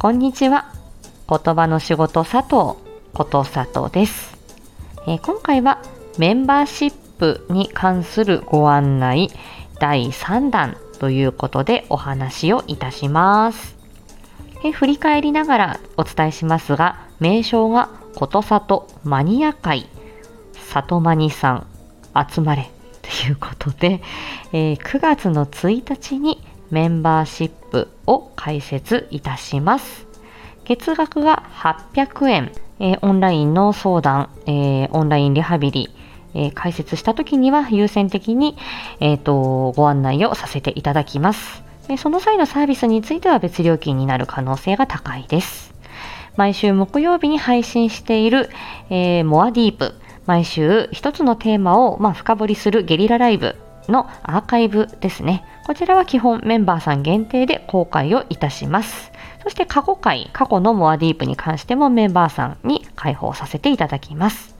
こんにちは。言葉の仕事佐藤こと佐藤です、えー今回はメンバーシップに関するご案内第3弾ということでお話をいたします。え振り返りながらお伝えしますが、名称がことさとマニア会、里マニさん集まれということで、えー9月の1日にメンバーシップを開設いたします。月額が800円、えーオンラインの相談、えーオンラインリハビリ、えー開設した時には優先的に、えーとご案内をさせていただきます。えーその際のサービスについては別料金になる可能性が高いです。毎週木曜日に配信している、えーモアディープ、毎週一つのテーマを、まあ、深掘りするゲリラライブのアーカイブですね。こちらは基本メンバーさん限定で公開をいたします。そして過去回、過去のモアディープに関してもメンバーさんに開放させていただきます。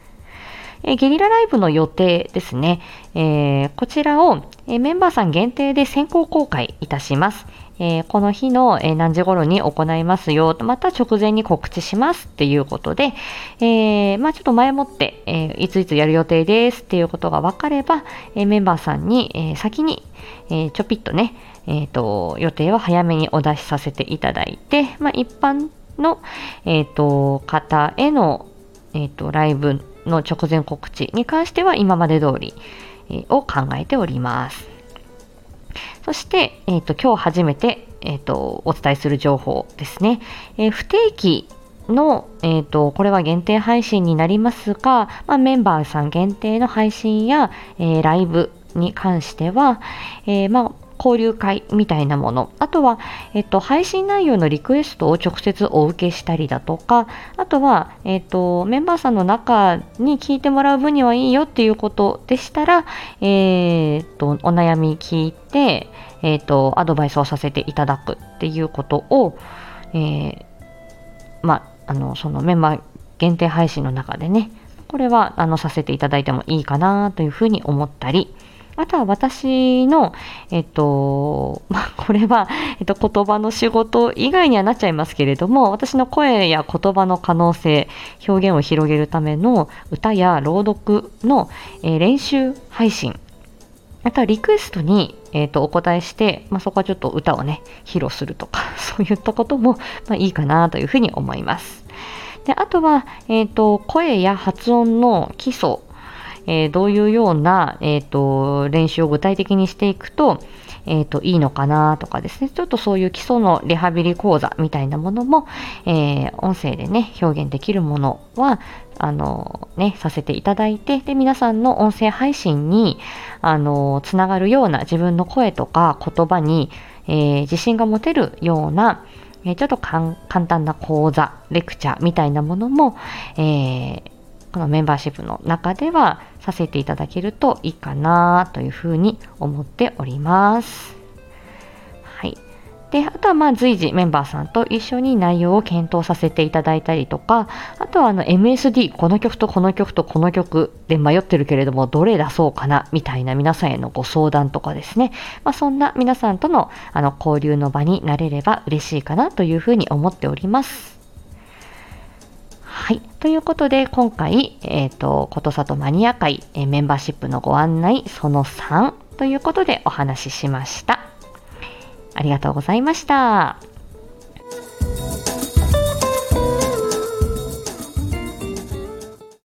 えゲリラライブの予定ですね。えーこちらを、えメンバーさん限定で先行公開いたします。えーこの日の、え何時頃に行いますよ、また直前に告知しますっていうことで、えーまあ、ちょっと前もって、えーいついつやる予定ですっていうことが分かれば、えメンバーさんに、え先に、えちょぴっとね、えーと、予定を早めにお出しさせていただいて、まあ、一般の、えーと方への、えーとライブの直前告知に関しては今まで通り、えーを考えております。そして、えーと今日初めて、えーとお伝えする情報ですね。えー不定期の、えーとこれは限定配信になりますが、まあ、メンバーさん限定の配信や、えーライブに関しては、えーまあ、交流会みたいなもの、あとは、えっと、配信内容のリクエストを直接お受けしたりだとか、あとは、えっと、メンバーさんの中に聞いてもらう分にはいいよっていうことでしたら、えーっと、お悩み聞いて、えっと、アドバイスをさせていただくっていうことを、えーま、あの、そのメンバー限定配信の中でね、これは、あの、させていただいてもいいかなというふうに思ったり、あとは私の、えっと、まあ、これは、えっと、言葉の仕事以外にはなっちゃいますけれども、私の声や言葉の可能性、表現を広げるための歌や朗読の、えー練習配信、あとはリクエストに、えっとお答えして、まあ、そこはちょっと歌をね、披露するとか、そういったことも、まあ、いいかなというふうに思います。であとは、えっと声や発音の基礎、えーどういうような、えー、と練習を具体的にしていくと,、えー、といいのかなとかですね。ちょっとそういう基礎のリハビリ講座みたいなものも、えー音声でね表現できるものはあのねさせていただいてで皆さんの音声配信にあのつながるような自分の声とか言葉に、えー自信が持てるようなえーちょっと簡単な講座、レクチャーみたいなものも、えーこのメンバーシップの中ではさせていただけるといいかなというふうに思っております。はい。で、あとはまあ随時メンバーさんと一緒に内容を検討させていただいたりとか、あとはあの MSD、この曲とこの曲とこの曲で迷ってるけれども、どれ出そうかなみたいな皆さんへのご相談とかですね、まあ、そんな皆さんとのあの交流の場になれれば嬉しいかなというふうに思っております。はい。ということで、今回、えっ、と、ことさとマニア会、えーメンバーシップのご案内、その3ということでお話ししました。ありがとうございました。